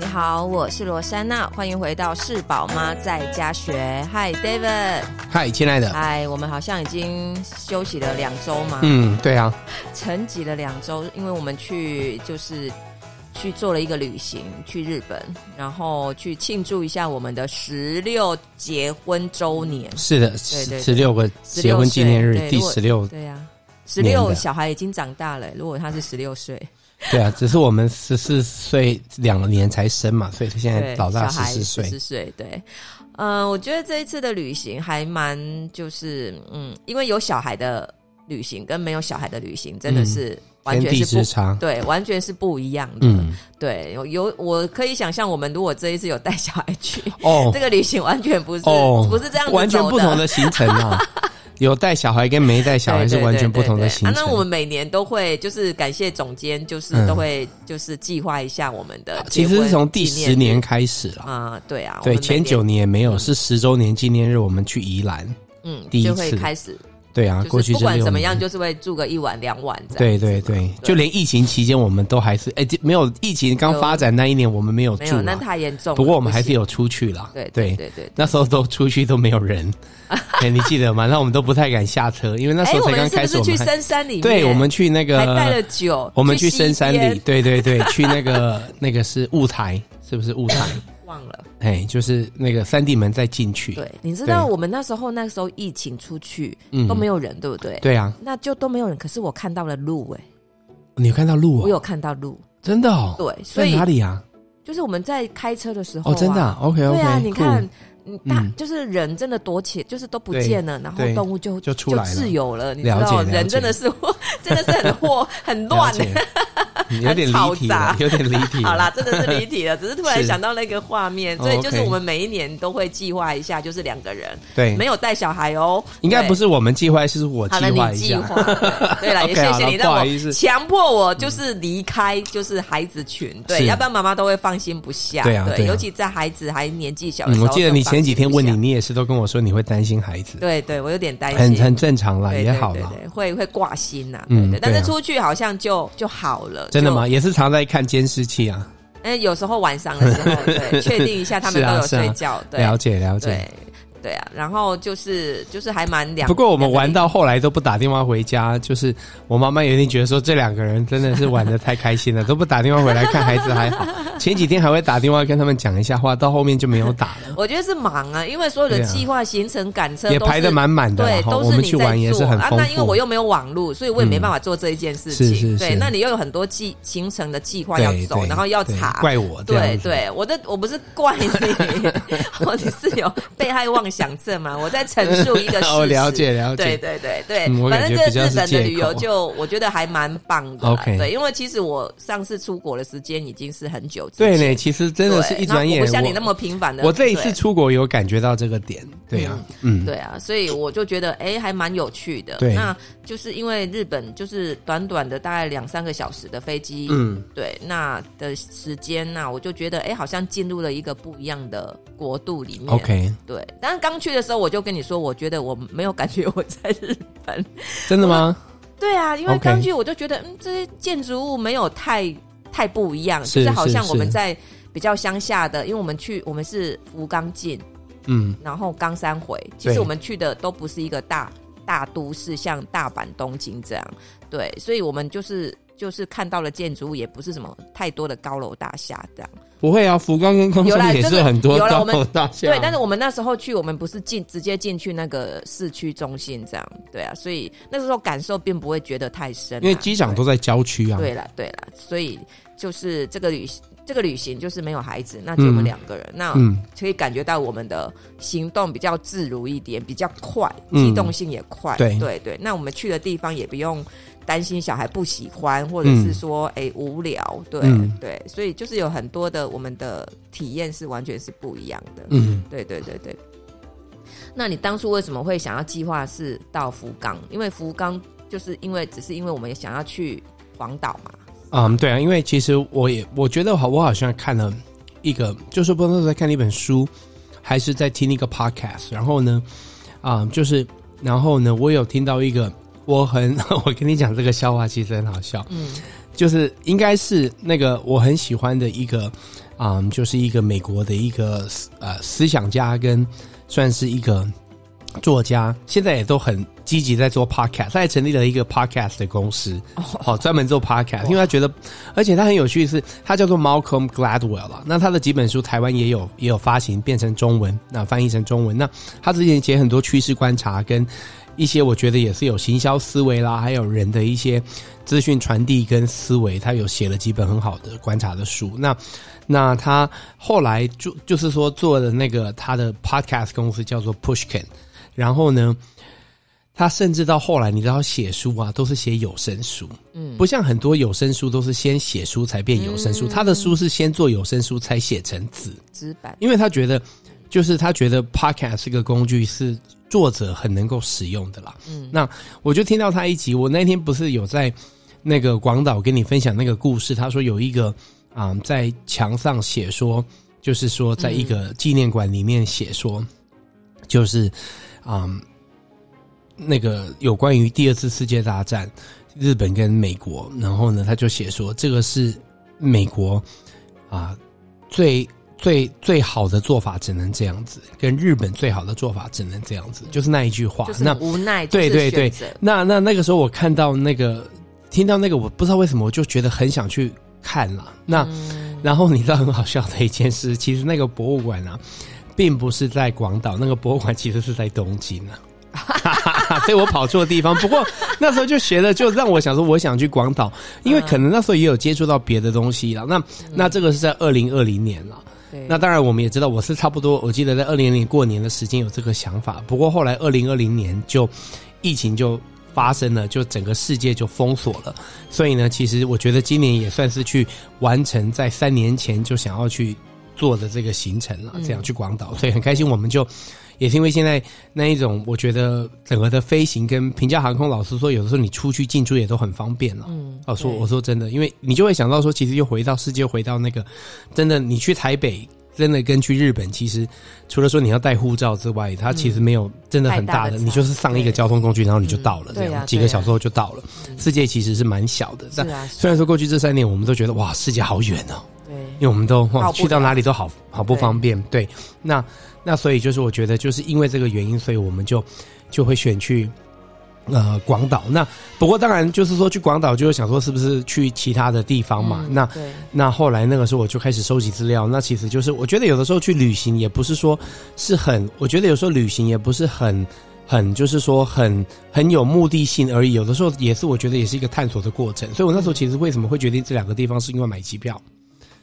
你好，我是罗珊娜，欢迎回到是宝妈在家学。Hi David，嗨，亲爱的。嗨，我们好像已经休息了两周嘛。嗯，对啊，沉寂了两周，因为我们去就是去做了一个旅行，去日本，然后去庆祝一下我们的十六结婚周年。是的，十六个结婚纪念日，第十六。对呀，十六小孩已经长大了。如果他是十六岁。对啊，只是我们十四岁两年才生嘛，所以他现在老大十四岁。十四岁，对，嗯、呃，我觉得这一次的旅行还蛮，就是嗯，因为有小孩的旅行跟没有小孩的旅行真的是完全是不、嗯、对，完全是不一样的。嗯，对，有有，我可以想象，我们如果这一次有带小孩去，哦，这个旅行完全不是、哦、不是这样子，完全不同的行程啊。有带小孩跟没带小孩是完全不同的行程。那我们每年都会就是感谢总监，就是都会就是计划一下我们的。其实是从第十年开始了啊，对啊，对，前九年没有，是十周年纪念日，我们去宜兰，嗯，第一次开始。对啊，过去不管怎么样，就是会住个一晚两晚这样。对对对，就连疫情期间，我们都还是哎，没有疫情刚发展那一年，我们没有住，那太严重。不过我们还是有出去了。对对对对，那时候都出去都没有人，哎，你记得吗？那我们都不太敢下车，因为那时候才刚开始。我们去深山里，对，我们去那个还带了酒，我们去深山里，对对对，去那个 那个是雾台，是不是雾台？忘了，哎，就是那个三地门再进去。对，你知道我们那时候那时候疫情出去都没有人，对不对？对啊，那就都没有人。可是我看到了路，哎，你有看到路？我有看到路，真的哦。对，所以哪里啊？就是我们在开车的时候，哦，真的，OK OK。对啊，你看，嗯，大就是人真的躲起，就是都不见了，然后动物就就出来自由了。你知道，人真的是 真的是很祸很乱。有点离题，有点离题。好啦，真的是离题了，只是突然想到那个画面，所以就是我们每一年都会计划一下，就是两个人，对，没有带小孩哦。应该不是我们计划，是我计划一下。对了，也谢谢你让我强迫我就是离开，就是孩子群，对，要不然妈妈都会放心不下。对啊，对，尤其在孩子还年纪小的时候。我记得你前几天问你，你也是都跟我说你会担心孩子。对对，我有点担心，很很正常啦，也好了，会会挂心呐。嗯，但是出去好像就就好了。真的吗？也是常在看监视器啊。嗯，有时候晚上的时候，对，确定一下他们都有睡觉。对，了解了解。对啊，然后就是就是还蛮两。不过我们玩到后来都不打电话回家，就是我妈妈有点觉得说这两个人真的是玩的太开心了，都不打电话回来看孩子还好。前几天还会打电话跟他们讲一下话，到后面就没有打了。我觉得是忙啊，因为所有的计划行程赶车也排的满满的，对，都是你在做啊。那因为我又没有网络，所以我也没办法做这一件事情。是是是。对，那你又有很多计行程的计划要走，然后要查。怪我。对对，我的我不是怪你，我你是有被害妄想症嘛？我在陈述一个 事实。哦，了解了解。对对对对，反正这日本的旅游就我觉得还蛮棒的。OK，对，因为其实我上次出国的时间已经是很久。对呢，其实真的是一转眼，不像你那么频繁的。我这一次出国有感觉到这个点，对啊，嗯，对啊，所以我就觉得哎，还蛮有趣的。对，那就是因为日本就是短短的大概两三个小时的飞机，嗯，对，那的时间那我就觉得哎，好像进入了一个不一样的国度里面。OK，对，但是刚去的时候我就。跟你说，我觉得我没有感觉我在日本，真的吗？对啊，因为刚去我就觉得，嗯，这些建筑物没有太太不一样，就是好像我们在比较乡下的，因为我们去我们是福冈进，嗯，然后冈山回，其实我们去的都不是一个大大都市，像大阪、东京这样，对，所以我们就是就是看到了建筑物，也不是什么太多的高楼大厦这样。不会啊，福冈跟冈山也是很多大厦。对，但是我们那时候去，我们不是进直接进去那个市区中心这样，对啊，所以那个时候感受并不会觉得太深，因为机场都在郊区啊。对了，对了，所以就是这个旅这个旅行就是没有孩子，那就我们两个人，嗯、那可以感觉到我们的行动比较自如一点，比较快，机动性也快。嗯、对对对，那我们去的地方也不用。担心小孩不喜欢，或者是说，哎、嗯欸，无聊，对、嗯、对，所以就是有很多的我们的体验是完全是不一样的。嗯，对对对对。那你当初为什么会想要计划是到福冈？因为福冈就是因为只是因为我们也想要去广岛嘛。嗯，对啊，因为其实我也我觉得好，我好像看了一个，就是不知道是在看一本书，还是在听一个 podcast。然后呢，啊、嗯，就是然后呢，我有听到一个。我很，我跟你讲这个笑话，其实很好笑。嗯，就是应该是那个我很喜欢的一个，嗯，就是一个美国的一个呃思想家跟算是一个作家，现在也都很积极在做 podcast，他还成立了一个 podcast 的公司，好、哦、专门做 podcast，因为他觉得，而且他很有趣的是，他叫做 Malcolm Gladwell 了，那他的几本书台湾也有也有发行变成中文，那翻译成中文，那他之前写很多趋势观察跟。一些我觉得也是有行销思维啦，还有人的一些资讯传递跟思维，他有写了几本很好的观察的书。那那他后来就就是说做的那个他的 podcast 公司叫做 Pushkin，然后呢，他甚至到后来你知道写书啊都是写有声书，嗯，不像很多有声书都是先写书才变有声书，他的书是先做有声书才写成纸纸板，因为他觉得就是他觉得 podcast 是个工具是。作者很能够使用的啦，嗯，那我就听到他一集，我那天不是有在那个广岛跟你分享那个故事，他说有一个啊、嗯、在墙上写说，就是说在一个纪念馆里面写说，就是啊、嗯、那个有关于第二次世界大战日本跟美国，然后呢他就写说这个是美国啊最。最最好的做法只能这样子，跟日本最好的做法只能这样子，就是那一句话。就是无奈，对对对。那那那个时候我看到那个，听到那个，我不知道为什么，我就觉得很想去看了。那、嗯、然后你知道很好笑的一件事，其实那个博物馆啊，并不是在广岛，那个博物馆其实是在东京啊。所以我跑错地方。不过那时候就学了，就让我想说，我想去广岛，因为可能那时候也有接触到别的东西了。那那这个是在二零二零年了。那当然，我们也知道，我是差不多。我记得在二零年过年的时间有这个想法，不过后来二零二零年就疫情就发生了，就整个世界就封锁了。所以呢，其实我觉得今年也算是去完成在三年前就想要去做的这个行程了，这样去广岛，所以很开心。我们就也是因为现在那一种，我觉得整个的飞行跟平价航空，老师说，有的时候你出去进出也都很方便了。嗯。我说，我说真的，因为你就会想到说，其实又回到世界，回到那个，真的，你去台北，真的跟去日本，其实除了说你要带护照之外，它其实没有真的很大的，你就是上一个交通工具，然后你就到了，这样几个小时后就到了。世界其实是蛮小的，但虽然说过去这三年，我们都觉得哇，世界好远哦，对，因为我们都哇去到哪里都好好不方便，对，那那所以就是我觉得就是因为这个原因，所以我们就就会选去。呃，广岛。那不过当然就是说去广岛，就是想说是不是去其他的地方嘛？嗯、那那后来那个时候我就开始收集资料。那其实就是我觉得有的时候去旅行也不是说是很，我觉得有时候旅行也不是很很就是说很很有目的性而已。有的时候也是我觉得也是一个探索的过程。所以我那时候其实为什么会决定这两个地方，是因为买机票。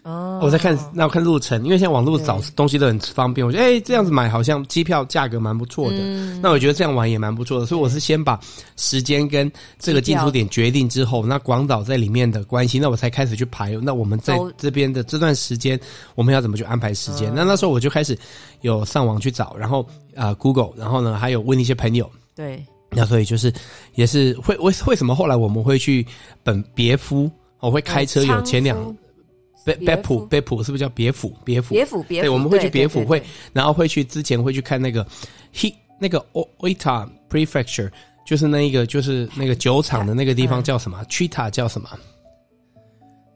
哦，我在看，那我看路程，因为现在网络找东西都很方便。我觉得，哎、欸，这样子买好像机票价格蛮不错的。嗯、那我觉得这样玩也蛮不错的。所以我是先把时间跟这个进出点决定之后，那广岛在里面的关系，那我才开始去排。那我们在这边的这段时间，我们要怎么去安排时间？嗯、那那时候我就开始有上网去找，然后啊、呃、Google，然后呢还有问一些朋友。对。那所以就是也是会为为什么后来我们会去本别夫？我会开车有前两。别别府别府是不是叫别府别府别府别府？对，我们会去别府会，然后会去之前会去看那个 he 那个 Oita Prefecture，就是那一个就是那个酒厂的那个地方叫什么？Chita 叫什么？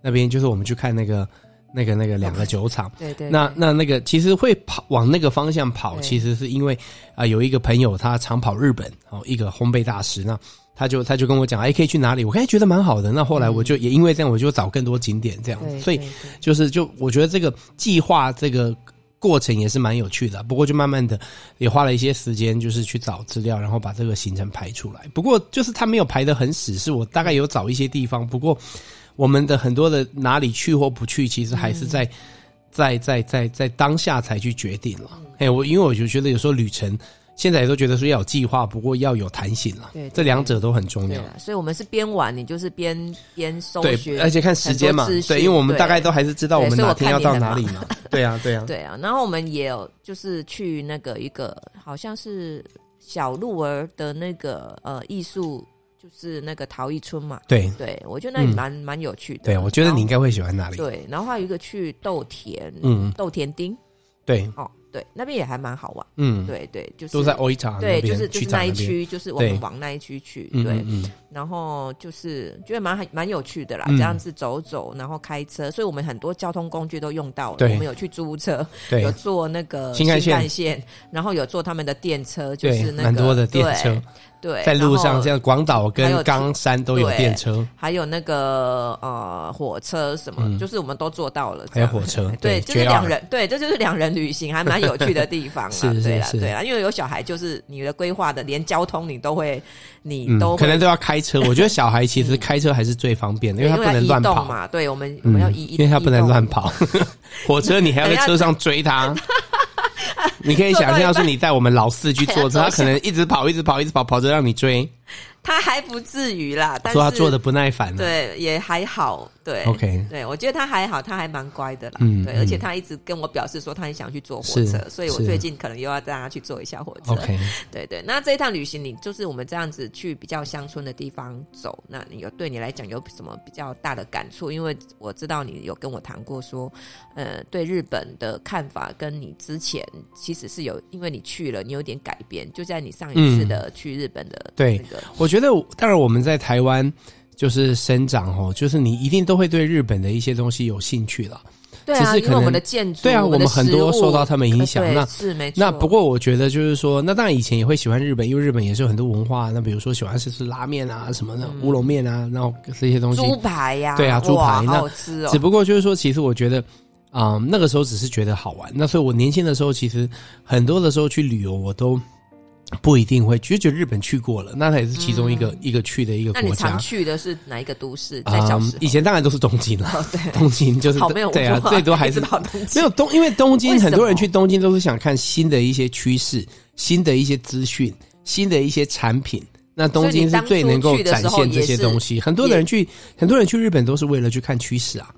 那边就是我们去看那个那个那个两个酒厂。对对。那那那个其实会跑往那个方向跑，其实是因为啊有一个朋友他常跑日本哦，一个烘焙大师那。他就他就跟我讲，哎，可以去哪里？我刚才觉得蛮好的。那后来我就也因为这样，我就找更多景点这样子。所以就是就我觉得这个计划这个过程也是蛮有趣的。不过就慢慢的也花了一些时间，就是去找资料，然后把这个行程排出来。不过就是他没有排的很死，是我大概有找一些地方。不过我们的很多的哪里去或不去，其实还是在在在在在当下才去决定了。哎，我因为我就觉得有时候旅程。现在也都觉得说要有计划，不过要有弹性了。对，这两者都很重要。所以，我们是边玩，你就是边边搜对，而且看时间嘛。对，因为我们大概都还是知道我们哪天要到哪里嘛。对啊，对啊，对啊。然后我们也有就是去那个一个好像是小鹿儿的那个呃艺术，就是那个陶艺村嘛。对，对我觉得那里蛮蛮有趣的。对，我觉得你应该会喜欢那里。对，然后还有一个去豆田，嗯，豆田町。对，哦。对，那边也还蛮好玩。嗯，对对，就是都在 Oita 对，就是就是那一区，就是我们往那一区去。对，嗯嗯、然后就是觉得蛮蛮有趣的啦，这样子走走，然后开车，所以我们很多交通工具都用到了。我们有去租车，有坐那个新干线，然后有坐他们的电车，就是那个蛮多的电车。对，在路上，像广岛跟冈山都有电车，还有那个呃火车什么，就是我们都做到了。还有火车，对，就是两人，对，这就是两人旅行，还蛮有趣的地方 啊。对啦，对啦，因为有小孩，就是你的规划的，连交通你都会，你都可能都要开车。我觉得小孩其实开车还是最方便的，因为他不能乱跑嘛。对，我们我们要移，因为他不能乱跑。火车你还要在车上追他。你可以想象，要是你带我们老四去坐车，他可能一直跑，一直跑，一直跑，跑着让你追。他还不至于啦，但是说他做的不耐烦，对，也还好，对，OK，对我觉得他还好，他还蛮乖的啦，嗯，对，而且他一直跟我表示说他很想去坐火车，所以我最近可能又要带他去坐一下火车，OK，对对。那这一趟旅行，你就是我们这样子去比较乡村的地方走，那你有对你来讲有什么比较大的感触？因为我知道你有跟我谈过说，呃，对日本的看法跟你之前其实是有，因为你去了，你有点改变，就在你上一次的去日本的那个，对，我。觉得当然我们在台湾就是生长哦，就是你一定都会对日本的一些东西有兴趣了。对啊，因为我们的建筑，对啊，我们很多受到他们影响。那是没错。那不过我觉得就是说，那当然以前也会喜欢日本，因为日本也是有很多文化。那比如说喜欢吃吃拉面啊什么的，乌龙面啊，然后这些东西。猪排呀，对啊，猪排那好吃哦。只不过就是说，其实我觉得，嗯，那个时候只是觉得好玩。那所以我年轻的时候，其实很多的时候去旅游，我都。不一定会，就觉得日本去过了，那它也是其中一个、嗯、一个去的一个国家。那你常去的是哪一个都市？在小时、嗯、以前当然都是东京了。哦、对，东京就是对啊，最多还是东京没有东，因为东京很多人去东京都是想看新的一些趋势、新的一些资讯、新的一些产品。那东京是最能够展现这些东西。很多人去，很多人去日本都是为了去看趋势啊。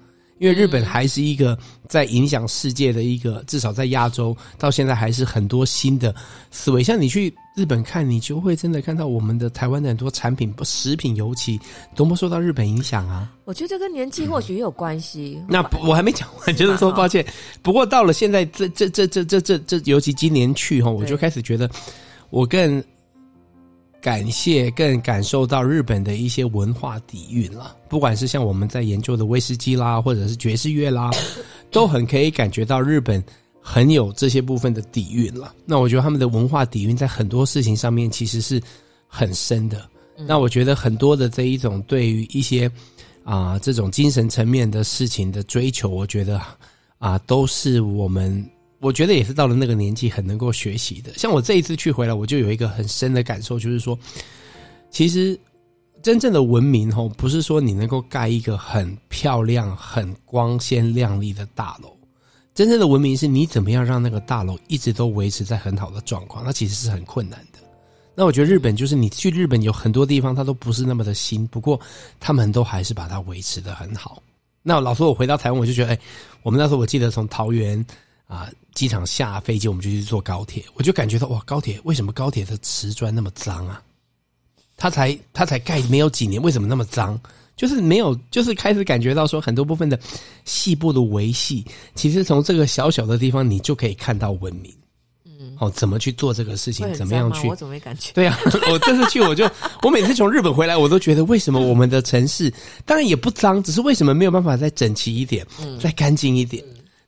因为日本还是一个在影响世界的一个，至少在亚洲到现在还是很多新的思维。像你去日本看，你就会真的看到我们的台湾的很多产品，不食品尤其多么受到日本影响啊。我觉得这跟年纪或许也有关系。那我还没讲完，就是说抱歉。不过到了现在，这这这这这这这，尤其今年去哈，我就开始觉得我更。感谢，更感受到日本的一些文化底蕴了。不管是像我们在研究的威士忌啦，或者是爵士乐啦，都很可以感觉到日本很有这些部分的底蕴了。那我觉得他们的文化底蕴在很多事情上面其实是很深的。那我觉得很多的这一种对于一些啊这种精神层面的事情的追求，我觉得啊都是我们。我觉得也是到了那个年纪很能够学习的。像我这一次去回来，我就有一个很深的感受，就是说，其实真正的文明吼，不是说你能够盖一个很漂亮、很光鲜亮丽的大楼，真正的文明是你怎么样让那个大楼一直都维持在很好的状况，那其实是很困难的。那我觉得日本就是你去日本有很多地方它都不是那么的新，不过他们都还是把它维持得很好。那老说我回到台湾，我就觉得，哎，我们那时候我记得从桃园。啊！机场下飞机，我们就去坐高铁。我就感觉到哇，高铁为什么高铁的瓷砖那么脏啊？它才它才盖没有几年，为什么那么脏？就是没有，就是开始感觉到说很多部分的细部的维系，其实从这个小小的地方，你就可以看到文明。嗯，哦，怎么去做这个事情？怎么样去？我怎么没感觉？对啊，我这次去，我就我每次从日本回来，我都觉得为什么我们的城市当然也不脏，只是为什么没有办法再整齐一点，嗯，再干净一点。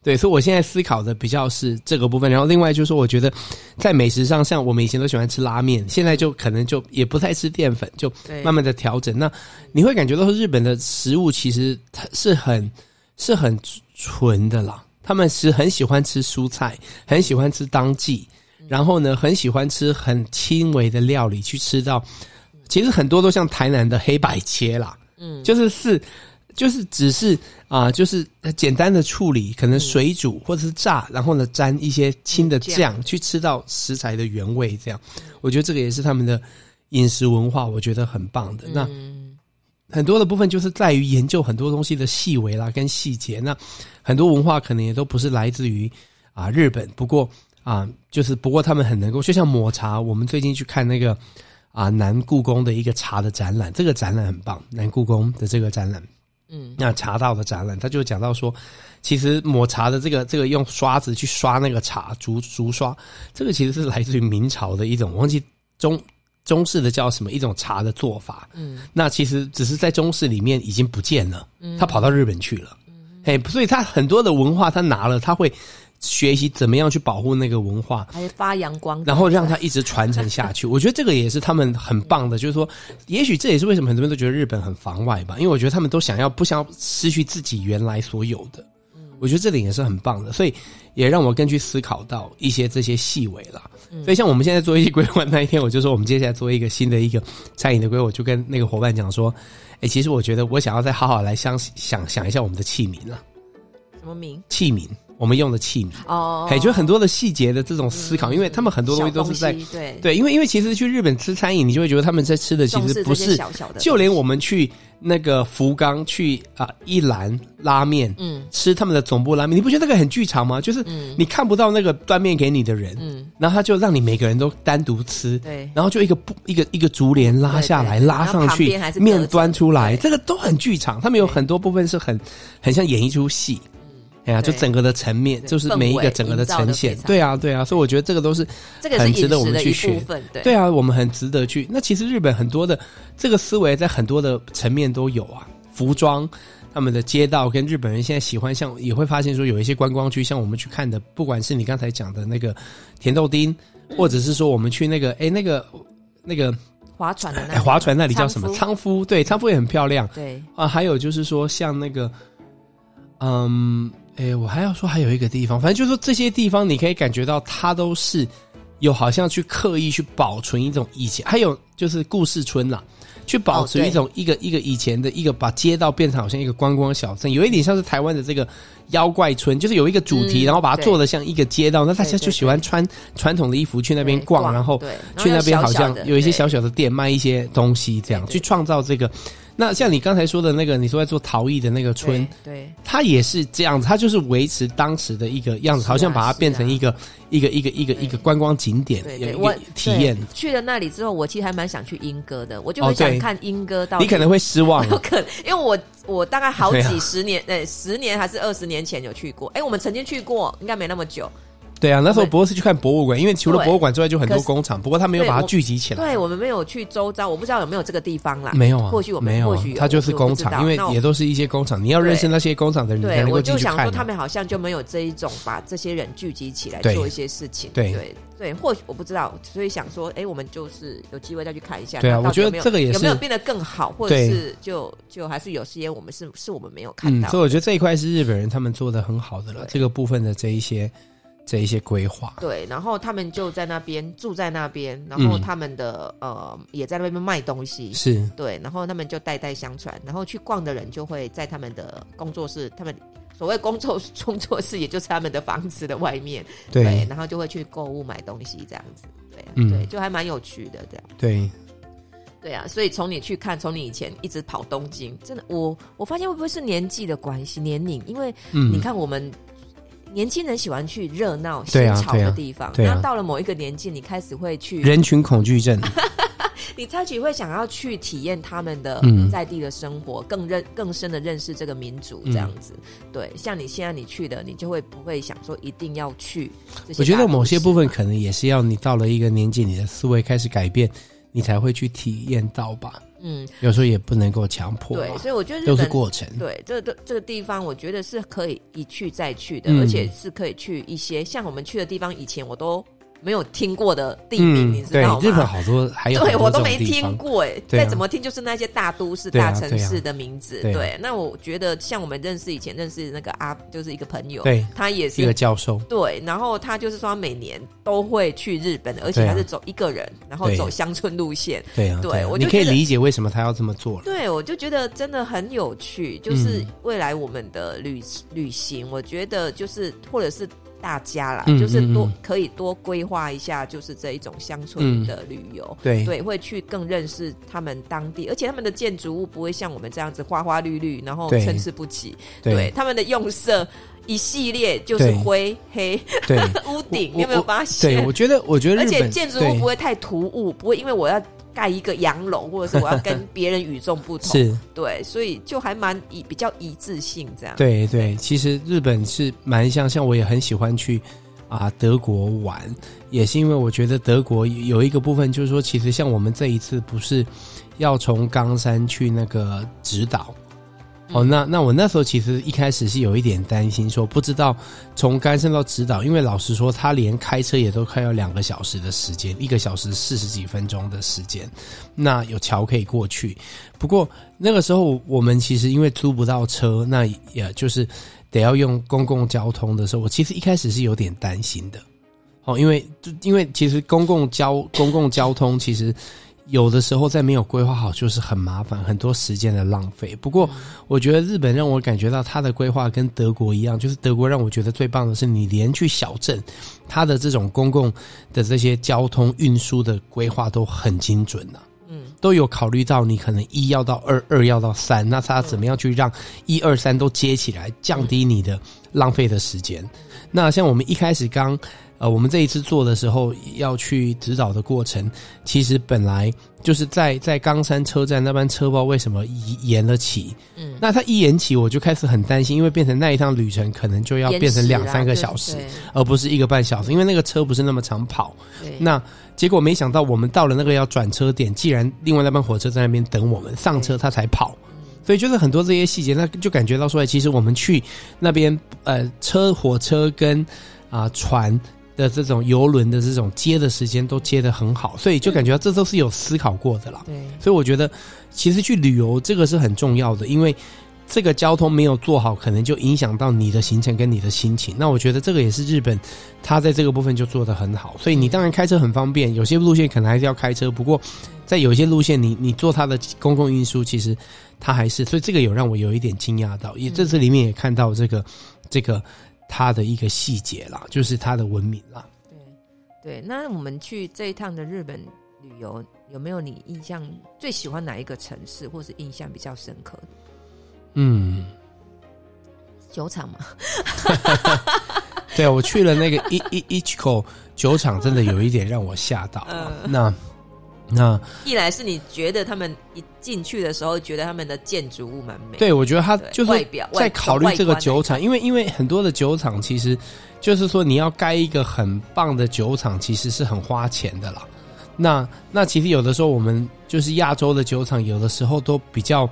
对，所以我现在思考的比较是这个部分，然后另外就是说，我觉得在美食上，像我们以前都喜欢吃拉面，现在就可能就也不太吃淀粉，就慢慢的调整。那你会感觉到，日本的食物其实它是很是很纯的啦，他们是很喜欢吃蔬菜，很喜欢吃当季，然后呢，很喜欢吃很轻微的料理，去吃到其实很多都像台南的黑白切啦，嗯，就是是。就是只是啊，就是简单的处理，可能水煮或者是炸，然后呢沾一些轻的酱去吃到食材的原味，这样，我觉得这个也是他们的饮食文化，我觉得很棒的。那很多的部分就是在于研究很多东西的细微啦跟细节。那很多文化可能也都不是来自于啊日本，不过啊就是不过他们很能够，就像抹茶，我们最近去看那个啊南故宫的一个茶的展览，这个展览很棒，南故宫的这个展览。嗯，那茶道的展览，他就讲到说，其实抹茶的这个这个用刷子去刷那个茶竹竹刷，这个其实是来自于明朝的一种，忘记中中式的叫什么一种茶的做法。嗯，那其实只是在中式里面已经不见了，嗯，他跑到日本去了。嗯，嘿，所以他很多的文化他拿了，他会。学习怎么样去保护那个文化，还发扬光大，然后让它一直传承下去。我觉得这个也是他们很棒的，就是说，也许这也是为什么很多人都觉得日本很防外吧，因为我觉得他们都想要不想要失去自己原来所有的。我觉得这点也是很棒的，所以也让我更去思考到一些这些细微了。所以像我们现在做一些规划那一天，我就说我们接下来做一个新的一个餐饮的规划，我就跟那个伙伴讲说，哎，其实我觉得我想要再好好来想想想一下我们的器皿了。什么名？器皿。我们用的器皿。哦，哎，就很多的细节的这种思考，因为他们很多东西都是在对。对，因为因为其实去日本吃餐饮，你就会觉得他们在吃的其实不是小小的，就连我们去那个福冈去啊一兰拉面，嗯，吃他们的总部拉面，你不觉得那个很剧场吗？就是你看不到那个端面给你的人，嗯，然后他就让你每个人都单独吃，对，然后就一个布一个一个竹帘拉下来拉上去，面端出来，这个都很剧场，他们有很多部分是很很像演一出戏。哎呀，就整个的层面，就是每一个整个的呈现，对啊，对啊，所以我觉得这个都是很值得我们去学。对啊，我们很值得去。那其实日本很多的这个思维在很多的层面都有啊，服装、他们的街道跟日本人现在喜欢，像也会发现说有一些观光区，像我们去看的，不管是你刚才讲的那个甜豆丁，或者是说我们去那个哎那个那个划船的那划船那里叫什么仓敷？对，仓敷也很漂亮。对啊，还有就是说像那个嗯。哎，我还要说还有一个地方，反正就是说这些地方，你可以感觉到它都是有好像去刻意去保存一种以前，还有就是故事村啦，去保存一种一个一个以前的一个把街道变成好像一个观光小镇，有一点像是台湾的这个妖怪村，就是有一个主题，然后把它做的像一个街道，那大家就喜欢穿传统的衣服去那边逛，然后去那边好像有一些小小的店卖一些东西，这样去创造这个。那像你刚才说的那个，你说在做陶艺的那个村，对，它也是这样子，它就是维持当时的一个样子，好像把它变成一个一个一个一个一个观光景点，有一个体验。去了那里之后，我其实还蛮想去莺歌的，我就很想看莺歌到。你可能会失望，有可能，因为我我大概好几十年，哎，十年还是二十年前有去过，哎，我们曾经去过，应该没那么久。对啊，那时候不过是去看博物馆，因为除了博物馆之外，就很多工厂。不过他没有把它聚集起来。对，我们没有去周遭，我不知道有没有这个地方啦。没有啊，或许我们没有，或许它就是工厂，因为也都是一些工厂。你要认识那些工厂的人，你才能够进去看。对，我就想说，他们好像就没有这一种把这些人聚集起来做一些事情。对对对，或许我不知道，所以想说，哎，我们就是有机会再去看一下。对啊，我觉得这个也是有没有变得更好，或者是就就还是有些我们是是我们没有看到。所以我觉得这一块是日本人他们做的很好的了，这个部分的这一些。这一些规划，对，然后他们就在那边住在那边，然后他们的、嗯、呃也在那边卖东西，是。对，然后他们就代代相传，然后去逛的人就会在他们的工作室，他们所谓工作工作室，也就是他们的房子的外面，对，对，然后就会去购物买东西这样子，对、啊，嗯，对，就还蛮有趣的这样，对，对啊，所以从你去看，从你以前一直跑东京，真的，我我发现会不会是年纪的关系，年龄，因为你看我们。年轻人喜欢去热闹、新潮的地方，然后、啊啊、到了某一个年纪，你开始会去人群恐惧症，你开始会想要去体验他们的在地的生活，嗯、更认更深的认识这个民族，这样子。嗯、对，像你现在你去的，你就会不会想说一定要去？我觉得某些部分可能也是要你到了一个年纪，你的思维开始改变，你才会去体验到吧。嗯，有时候也不能够强迫。对，所以我觉得都是过程。对，这个这个地方，我觉得是可以一去再去的，嗯、而且是可以去一些像我们去的地方，以前我都。没有听过的地名，你知道吗？日本好多还有，对我都没听过哎。再怎么听，就是那些大都市、大城市的名字。对，那我觉得像我们认识以前认识那个阿，就是一个朋友，对，他也是一个教授。对，然后他就是说，他每年都会去日本，而且他是走一个人，然后走乡村路线。对啊，对，我就可以理解为什么他要这么做了。对，我就觉得真的很有趣，就是未来我们的旅旅行，我觉得就是或者是。大家啦，就是多可以多规划一下，就是这一种乡村的旅游，对。对，会去更认识他们当地，而且他们的建筑物不会像我们这样子花花绿绿，然后参差不齐。对，他们的用色一系列就是灰黑，屋顶，你有没有发现？对，我觉得，我觉得，而且建筑物不会太突兀，不会因为我要盖一个洋楼，或者是我要跟别人与众不同，是对，所以就还蛮一比较一致性这样。对对，其实日本是蛮像，像我也很喜欢去啊德国玩，也是因为我觉得德国有一个部分就是说，其实像我们这一次不是要从冈山去那个直岛。哦，那那我那时候其实一开始是有一点担心，说不知道从冈山到指导，因为老实说，他连开车也都快要两个小时的时间，一个小时四十几分钟的时间。那有桥可以过去，不过那个时候我们其实因为租不到车，那也就是得要用公共交通的时候，我其实一开始是有点担心的。哦，因为因为其实公共交公共交通其实。有的时候在没有规划好，就是很麻烦，很多时间的浪费。不过，我觉得日本让我感觉到它的规划跟德国一样，就是德国让我觉得最棒的是，你连去小镇，它的这种公共的这些交通运输的规划都很精准呐、啊。嗯，都有考虑到你可能一要到二，二要到三，那它怎么样去让一二三都接起来，降低你的浪费的时间？那像我们一开始刚。呃，我们这一次做的时候要去指导的过程，其实本来就是在在冈山车站那班车包为什么延了起？嗯，那它一延起，我就开始很担心，因为变成那一趟旅程可能就要变成两三个小时，而不是一个半小时，因为那个车不是那么常跑。对，那结果没想到我们到了那个要转车点，既然另外那班火车在那边等我们上车，他才跑。所以就是很多这些细节，那就感觉到说，其实我们去那边，呃，车火车跟啊、呃、船。的这种游轮的这种接的时间都接得很好，所以就感觉到这都是有思考过的啦。对，所以我觉得其实去旅游这个是很重要的，因为这个交通没有做好，可能就影响到你的行程跟你的心情。那我觉得这个也是日本，它在这个部分就做得很好。所以你当然开车很方便，有些路线可能还是要开车，不过在有些路线你你坐它的公共运输，其实它还是，所以这个有让我有一点惊讶到，也这次里面也看到这个这个。它的一个细节啦，就是它的文明啦。对，对。那我们去这一趟的日本旅游，有没有你印象最喜欢哪一个城市，或是印象比较深刻的？嗯，酒厂嘛。对啊，我去了那个一一 Ichiko 酒厂，真的有一点让我吓到。嗯，那。那一来是你觉得他们一进去的时候，觉得他们的建筑物蛮美。对，我觉得他就是在考虑这个酒厂，因为因为很多的酒厂其实就是说你要盖一个很棒的酒厂，其实是很花钱的啦。那那其实有的时候我们就是亚洲的酒厂，有的时候都比较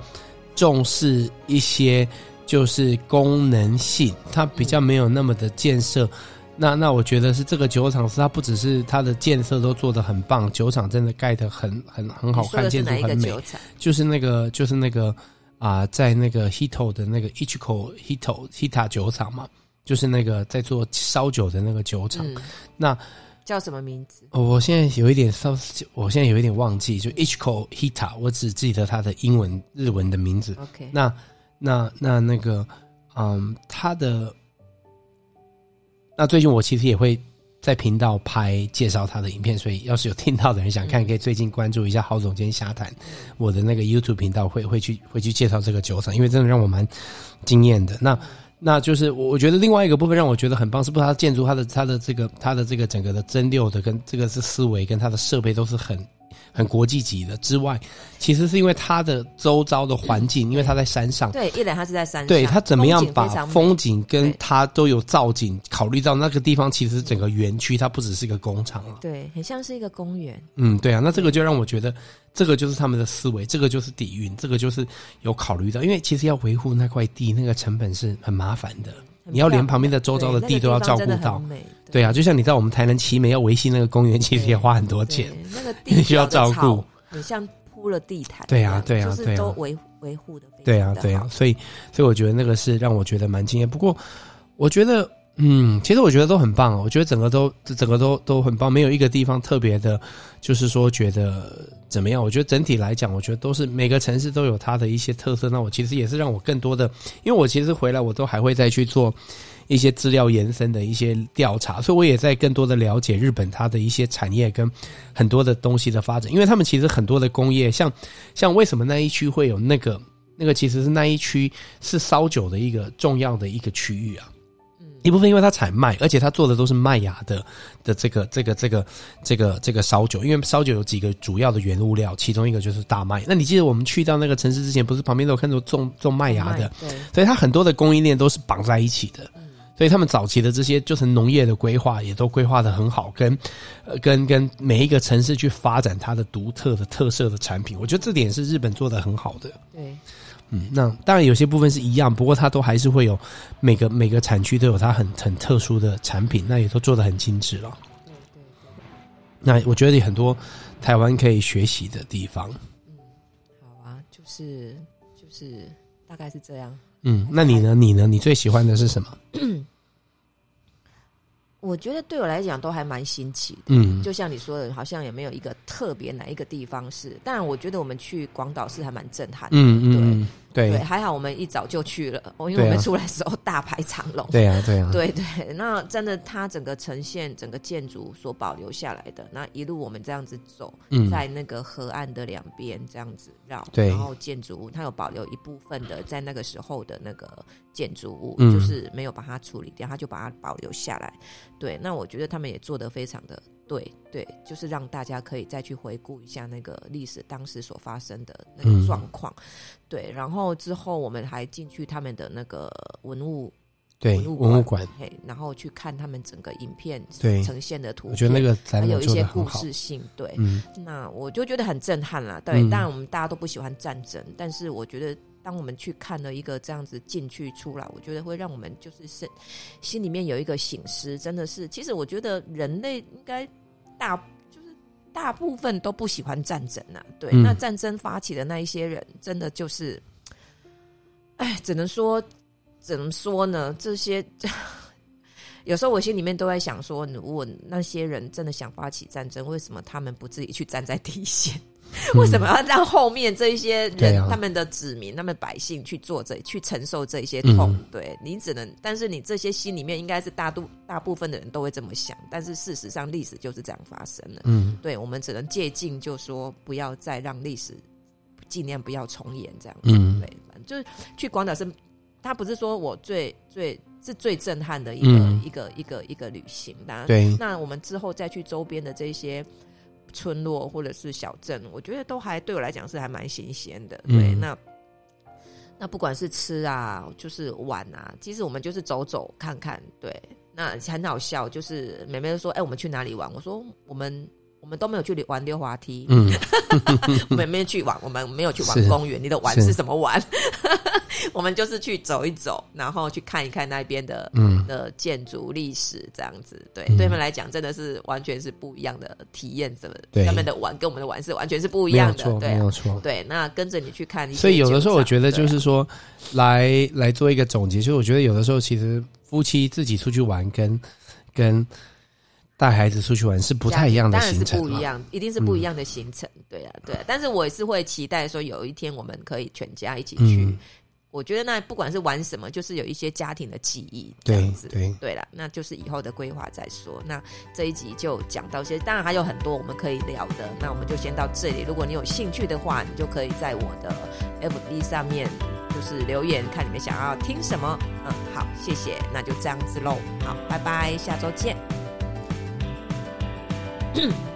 重视一些就是功能性，它比较没有那么的建设。那那我觉得是这个酒厂是它不只是它的建设都做得很棒，酒厂真的盖得很很很好看，建筑很美。就是那个就是那个啊、呃，在那个 Hito 的那个 Ichiko Hito Hita 酒厂嘛，就是那个在做烧酒的那个酒厂。嗯、那叫什么名字？我现在有一点稍，我现在有一点忘记，就 Ichiko Hita，我只记得它的英文日文的名字。OK，那那那那个嗯，它的。那最近我其实也会在频道拍介绍他的影片，所以要是有听到的人想看，可以最近关注一下郝总监瞎谈我的那个 YouTube 频道，会会去会去介绍这个酒厂，因为真的让我蛮惊艳的。那那就是我我觉得另外一个部分让我觉得很棒，是不是它的建筑，它的它的这个它的这个整个的蒸馏的跟这个是思维跟它的设备都是很。很国际级的之外，其实是因为它的周遭的环境，因为它在山上。对，一来它是在山上。对，它怎么样把风景跟它都有造景，考虑到那个地方，其实整个园区它不只是一个工厂了。对，很像是一个公园。嗯，对啊，那这个就让我觉得，这个就是他们的思维，这个就是底蕴，这个就是有考虑到，因为其实要维护那块地，那个成本是很麻烦的。你要连旁边的周遭的地都要照顾到，对啊，就像你在我们台南奇美要维系那个公园，其实也花很多钱，那个地 需要照顾，很像铺了地毯，对啊，对啊，对啊，都维维护的，对啊，对啊，所以所以我觉得那个是让我觉得蛮惊艳。不过我觉得。嗯，其实我觉得都很棒，我觉得整个都整个都都很棒，没有一个地方特别的，就是说觉得怎么样。我觉得整体来讲，我觉得都是每个城市都有它的一些特色。那我其实也是让我更多的，因为我其实回来我都还会再去做一些资料延伸的一些调查，所以我也在更多的了解日本它的一些产业跟很多的东西的发展。因为他们其实很多的工业，像像为什么那一区会有那个那个，其实是那一区是烧酒的一个重要的一个区域啊。一部分因为它产麦，而且它做的都是麦芽的的这个这个这个这个这个烧酒，因为烧酒有几个主要的原物料，其中一个就是大麦。那你记得我们去到那个城市之前，不是旁边都有看到种种麦芽的？对，所以它很多的供应链都是绑在一起的。所以他们早期的这些就是农业的规划，也都规划得很好，跟呃跟跟每一个城市去发展它的独特的特色的产品，我觉得这点是日本做得很好的。对。嗯，那当然有些部分是一样，不过它都还是会有每个每个产区都有它很很特殊的产品，那也都做得很精致了。那我觉得有很多台湾可以学习的地方。嗯，好啊，就是就是大概是这样。嗯，那你呢？你呢？你最喜欢的是什么？我觉得对我来讲都还蛮新奇的，嗯，就像你说的，好像也没有一个特别哪一个地方是，但我觉得我们去广岛是还蛮震撼的，嗯嗯。对对，对，还好我们一早就去了，哦，因为我们出来的时候大排长龙。对啊，对啊，对对，那真的，它整个呈现整个建筑所保留下来的，那一路我们这样子走，嗯，在那个河岸的两边这样子绕，对，然后建筑物它有保留一部分的在那个时候的那个建筑物，嗯，就是没有把它处理掉，它就把它保留下来。对，那我觉得他们也做得非常的。对对，就是让大家可以再去回顾一下那个历史当时所发生的那个状况，嗯、对。然后之后我们还进去他们的那个文物对文物馆，嘿，然后去看他们整个影片对呈现的图片，我觉得那个还有一些故事性，对。嗯、那我就觉得很震撼啦。对，当然我们大家都不喜欢战争，嗯、但是我觉得当我们去看了一个这样子进去出来，我觉得会让我们就是心心里面有一个醒思，真的是。其实我觉得人类应该。大就是大部分都不喜欢战争呐、啊，对，嗯、那战争发起的那一些人，真的就是，哎，只能说，怎么说呢？这些 有时候我心里面都在想说，如果那些人真的想发起战争，为什么他们不自己去站在第一线？为什么要让后面这一些人，嗯、他们的子民、他们百姓去做这、去承受这一些痛？嗯、对，你只能，但是你这些心里面应该是大多大部分的人都会这么想，但是事实上历史就是这样发生的。嗯，对，我们只能借镜，就说不要再让历史尽量不要重演这样。嗯，对，就是去广岛是，他不是说我最最是最震撼的一个、嗯、一个一个一个旅行。那，对，那我们之后再去周边的这些。村落或者是小镇，我觉得都还对我来讲是还蛮新鲜的。对，嗯、那那不管是吃啊，就是玩啊，其实我们就是走走看看。对，那很好笑，就是妹妹就说：“哎、欸，我们去哪里玩？”我说：“我们。”我们都没有去玩溜滑梯，嗯，我们没有去玩，我们没有去玩公园。你的玩是什么玩？我们就是去走一走，然后去看一看那边的嗯的建筑历史这样子。对，对他们来讲真的是完全是不一样的体验，什么？对，他们的玩跟我们的玩是完全是不一样的，对，没有错。对，那跟着你去看，所以有的时候我觉得就是说，来来做一个总结，就是我觉得有的时候其实夫妻自己出去玩跟跟。带孩子出去玩是不太一样的行程，当然是不一样，一定是不一样的行程。嗯、对啊，对啊。但是我也是会期待说，有一天我们可以全家一起去。嗯、我觉得那不管是玩什么，就是有一些家庭的记忆这样子。对对对了，那就是以后的规划再说。那这一集就讲到这些，当然还有很多我们可以聊的。那我们就先到这里。如果你有兴趣的话，你就可以在我的 FB 上面就是留言，看你们想要听什么。嗯，好，谢谢，那就这样子喽。好，拜拜，下周见。嗯。